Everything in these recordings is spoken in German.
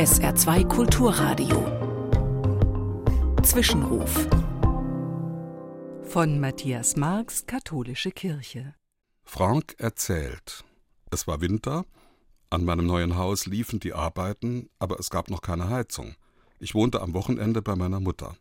SR2 Kulturradio. Zwischenruf. Von Matthias Marx, Katholische Kirche. Frank erzählt. Es war Winter. An meinem neuen Haus liefen die Arbeiten, aber es gab noch keine Heizung. Ich wohnte am Wochenende bei meiner Mutter.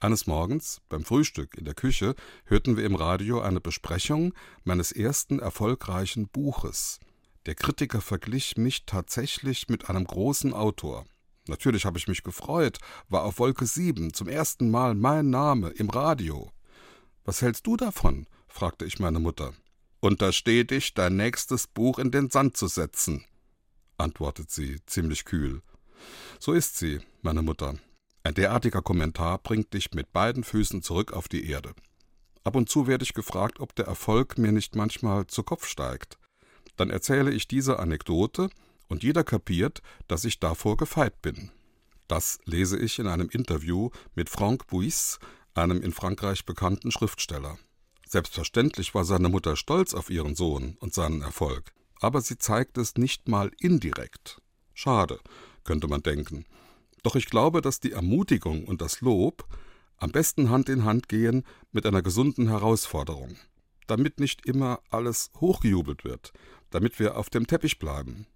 Eines Morgens, beim Frühstück in der Küche, hörten wir im Radio eine Besprechung meines ersten erfolgreichen Buches. Der Kritiker verglich mich tatsächlich mit einem großen Autor. Natürlich habe ich mich gefreut, war auf Wolke 7 zum ersten Mal mein Name im Radio. Was hältst du davon? fragte ich meine Mutter. Untersteh dich, dein nächstes Buch in den Sand zu setzen, antwortet sie ziemlich kühl. So ist sie, meine Mutter. Ein derartiger Kommentar bringt dich mit beiden Füßen zurück auf die Erde. Ab und zu werde ich gefragt, ob der Erfolg mir nicht manchmal zu Kopf steigt. Dann erzähle ich diese Anekdote und jeder kapiert, dass ich davor gefeit bin. Das lese ich in einem Interview mit Franck Bouis, einem in Frankreich bekannten Schriftsteller. Selbstverständlich war seine Mutter stolz auf ihren Sohn und seinen Erfolg, aber sie zeigt es nicht mal indirekt. Schade, könnte man denken. Doch ich glaube, dass die Ermutigung und das Lob am besten Hand in Hand gehen mit einer gesunden Herausforderung, damit nicht immer alles hochgejubelt wird, damit wir auf dem Teppich bleiben.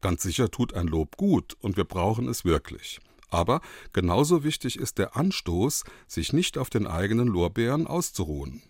Ganz sicher tut ein Lob gut und wir brauchen es wirklich. Aber genauso wichtig ist der Anstoß, sich nicht auf den eigenen Lorbeeren auszuruhen.